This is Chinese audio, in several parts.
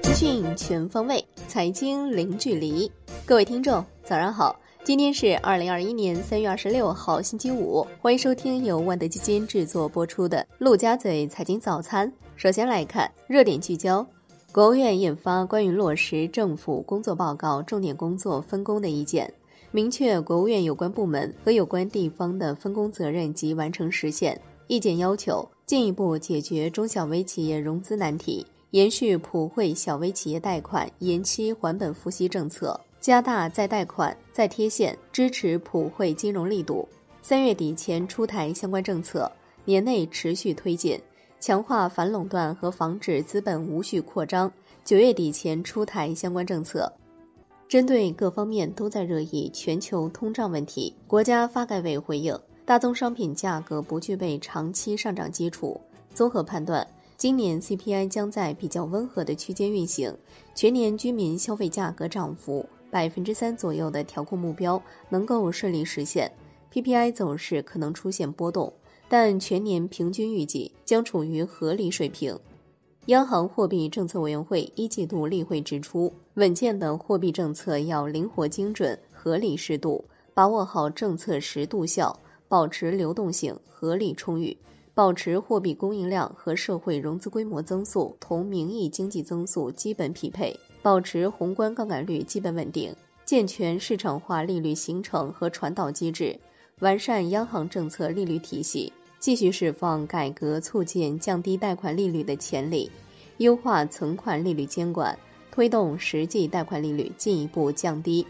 资讯全方位，财经零距离。各位听众，早上好！今天是二零二一年三月二十六号，星期五。欢迎收听由万德基金制作播出的《陆家嘴财经早餐》。首先来看热点聚焦：国务院印发关于落实政府工作报告重点工作分工的意见，明确国务院有关部门和有关地方的分工责任及完成实现。意见要求进一步解决中小微企业融资难题，延续普惠小微企业贷款延期还本付息政策，加大再贷款、再贴现支持普惠金融力度。三月底前出台相关政策，年内持续推进，强化反垄断和防止资本无序扩张。九月底前出台相关政策。针对各方面都在热议全球通胀问题，国家发改委回应。大宗商品价格不具备长期上涨基础，综合判断，今年 CPI 将在比较温和的区间运行，全年居民消费价格涨幅百分之三左右的调控目标能够顺利实现。PPI 走势可能出现波动，但全年平均预计将处于合理水平。央行货币政策委员会一季度例会指出，稳健的货币政策要灵活精准、合理适度，把握好政策适度效。保持流动性合理充裕，保持货币供应量和社会融资规模增速同名义经济增速基本匹配，保持宏观杠杆率基本稳定，健全市场化利率形成和传导机制，完善央行政策利率体系，继续释放改革促进降低贷款利率的潜力，优化存款利率监管，推动实际贷款利率进一步降低。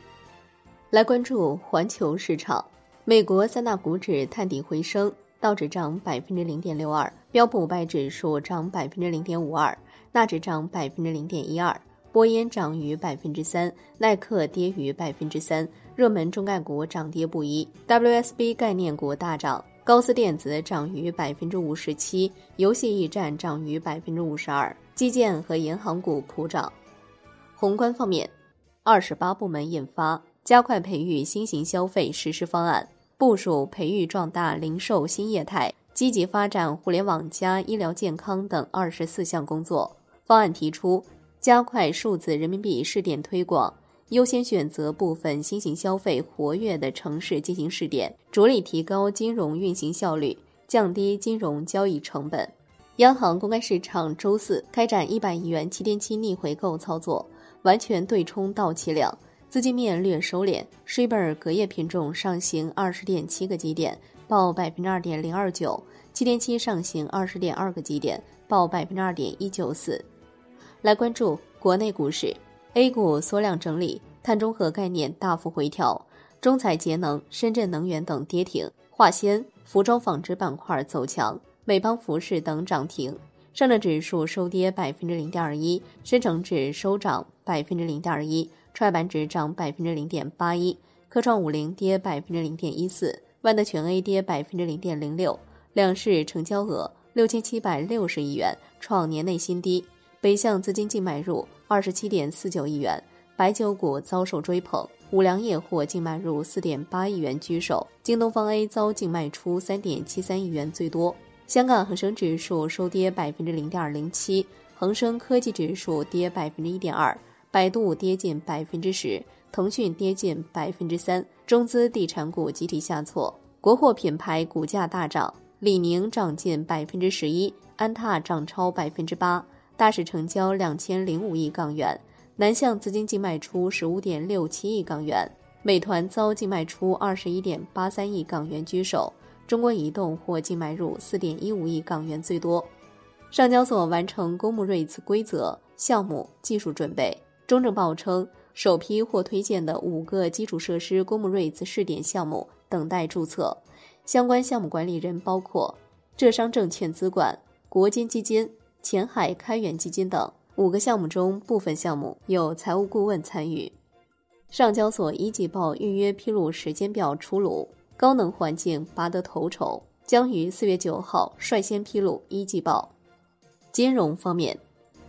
来关注环球市场。美国三大股指探底回升，道指涨百分之零点六二，标普五百指数涨百分之零点五二，纳指涨百分之零点一二，波音涨逾百分之三，耐克跌逾百分之三，热门中概股涨跌不一，WSB 概念股大涨，高斯电子涨逾百分之五十七，游戏驿站涨逾百分之五十二，基建和银行股普涨。宏观方面，二十八部门印发加快培育新型消费实施方案。部署培育壮大零售新业态，积极发展互联网加医疗健康等二十四项工作方案提出，加快数字人民币试点推广，优先选择部分新型消费活跃的城市进行试点，着力提高金融运行效率，降低金融交易成本。央行公开市场周四开展一百亿元七天期逆回购操作，完全对冲到期量。资金面略收敛，Shiba 隔夜品种上行二十点七个基点，报百分之二点零二九，七天期上行二十点二个基点，报百分之二点一九四。来关注国内股市，A 股缩量整理，碳中和概念大幅回调，中采节能、深圳能源等跌停，化纤、服装纺织板块走强，美邦服饰等涨停。上证指数收跌百分之零点二一，深成指收涨百分之零点二一。创业板指涨百分之零点八一，科创五零跌百分之零点一四，万德全 A 跌百分之零点零六，两市成交额六千七百六十亿元，创年内新低。北向资金净买入二十七点四九亿元，白酒股遭受追捧，五粮液或净买入四点八亿元居首，京东方 A 遭净卖出三点七三亿元最多。香港恒生指数收跌百分之零点零七，恒生科技指数跌百分之一点二。百度跌近百分之十，腾讯跌近百分之三，中资地产股集体下挫，国货品牌股价大涨，李宁涨近百分之十一，安踏涨超百分之八，大市成交两千零五亿港元，南向资金净卖出十五点六七亿港元，美团遭净卖出二十一点八三亿港元居首，中国移动或净买入四点一五亿港元最多，上交所完成公募 REITs 规则项目技术准备。中证报称，首批或推荐的五个基础设施公募 REITs 试点项目等待注册，相关项目管理人包括浙商证券资管、国金基金、前海开源基金等。五个项目中，部分项目有财务顾问参与。上交所一季报预约披露时间表出炉，高能环境拔得头筹，将于四月九号率先披露一季报。金融方面，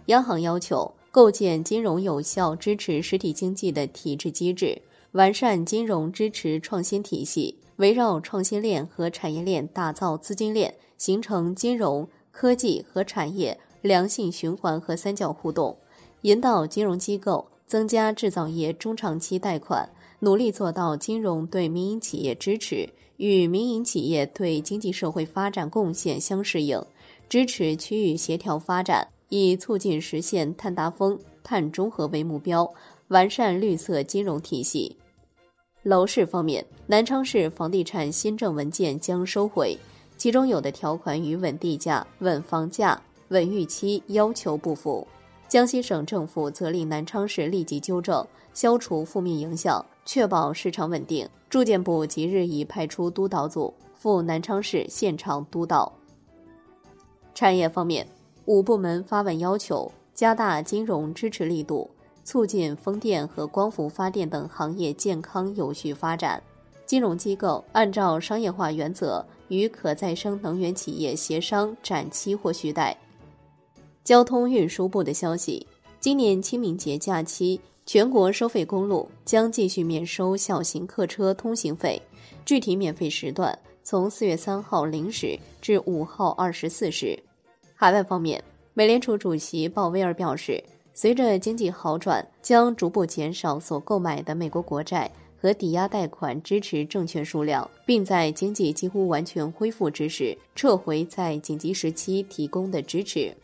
央行要求。构建金融有效支持实体经济的体制机制，完善金融支持创新体系，围绕创新链和产业链打造资金链，形成金融科技和产业良性循环和三角互动，引导金融机构增加制造业中长期贷款，努力做到金融对民营企业支持与民营企业对经济社会发展贡献相适应，支持区域协调发展，以促进实现碳达峰、碳中和为目标，完善绿色金融体系。楼市方面，南昌市房地产新政文件将收回，其中有的条款与稳地价、稳房价、稳预期要求不符。江西省政府责令南昌市立即纠正，消除负面影响，确保市场稳定。住建部即日已派出督导组赴南昌市现场督导。产业方面，五部门发文要求加大金融支持力度。促进风电和光伏发电等行业健康有序发展。金融机构按照商业化原则与可再生能源企业协商展期或续贷。交通运输部的消息：今年清明节假期，全国收费公路将继续免收小型客车通行费，具体免费时段从四月三号零时至五号二十四时。海外方面，美联储主席鲍威尔表示。随着经济好转，将逐步减少所购买的美国国债和抵押贷款支持证券数量，并在经济几乎完全恢复之时撤回在紧急时期提供的支持。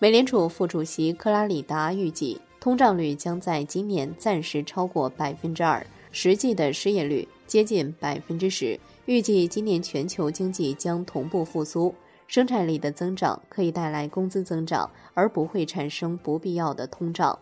美联储副主席克拉里达预计，通胀率将在今年暂时超过百分之二，实际的失业率接近百分之十。预计今年全球经济将同步复苏。生产力的增长可以带来工资增长，而不会产生不必要的通胀。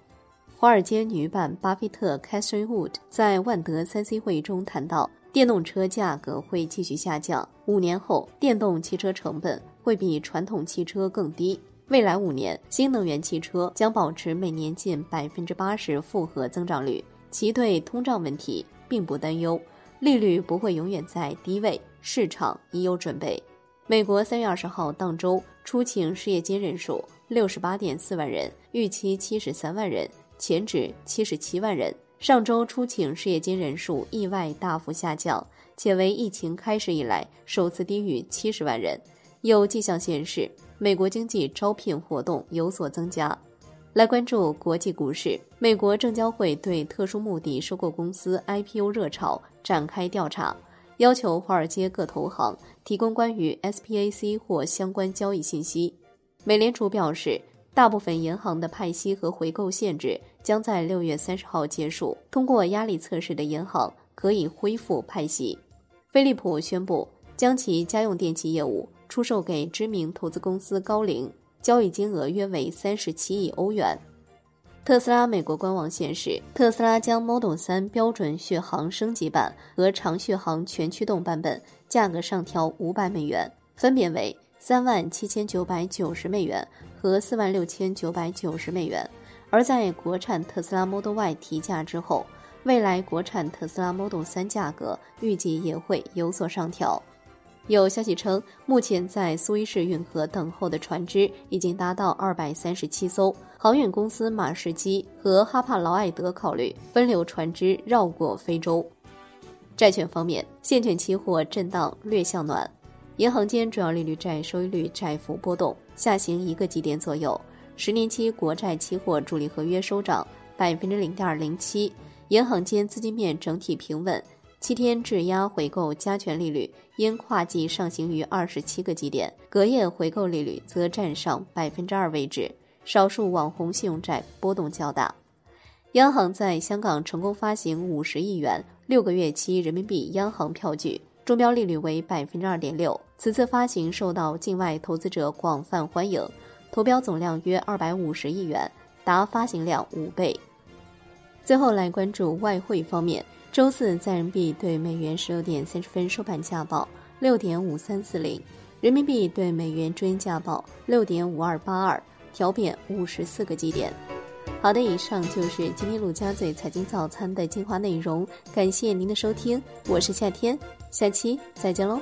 华尔街女版巴菲特 Catherine Wood 在万德三 C 会议中谈到，电动车价格会继续下降。五年后，电动汽车成本会比传统汽车更低。未来五年，新能源汽车将保持每年近百分之八十复合增长率。其对通胀问题并不担忧，利率不会永远在低位，市场已有准备。美国三月二十号当周出勤失业金人数六十八点四万人，预期七十三万人，前值七十七万人。上周出勤失业金人数意外大幅下降，且为疫情开始以来首次低于七十万人。有迹象显示，美国经济招聘活动有所增加。来关注国际股市，美国证交会对特殊目的收购公司 IPO 热潮展开调查。要求华尔街各投行提供关于 SPAC 或相关交易信息。美联储表示，大部分银行的派息和回购限制将在六月三十号结束。通过压力测试的银行可以恢复派息。飞利浦宣布将其家用电器业务出售给知名投资公司高瓴，交易金额约为三十七亿欧元。特斯拉美国官网显示，特斯拉将 Model 3标准续航升级版和长续航全驱动版本价格上调五百美元，分别为三万七千九百九十美元和四万六千九百九十美元。而在国产特斯拉 Model Y 提价之后，未来国产特斯拉 Model 3价格预计也会有所上调。有消息称，目前在苏伊士运河等候的船只已经达到二百三十七艘。航运公司马士基和哈帕劳埃德考虑分流船只绕过非洲。债券方面，现券期货震荡略向暖，银行间主要利率债收益率窄幅波动，下行一个基点左右。十年期国债期货主力合约收涨百分之零点零七，银行间资金面整体平稳。七天质押回购加权利率因跨季上行于二十七个基点，隔夜回购利率则占上百分之二位置。少数网红信用债波动较大。央行在香港成功发行五十亿元六个月期人民币央行票据，中标利率为百分之二点六。此次发行受到境外投资者广泛欢迎，投标总量约二百五十亿元，达发行量五倍。最后来关注外汇方面。周四在人民币对美元十六点三十分收盘价报六点五三四零，人民币对美元追价报六点五二八二，调贬五十四个基点。好的，以上就是今天陆家嘴财经早餐的精华内容，感谢您的收听，我是夏天，下期再见喽。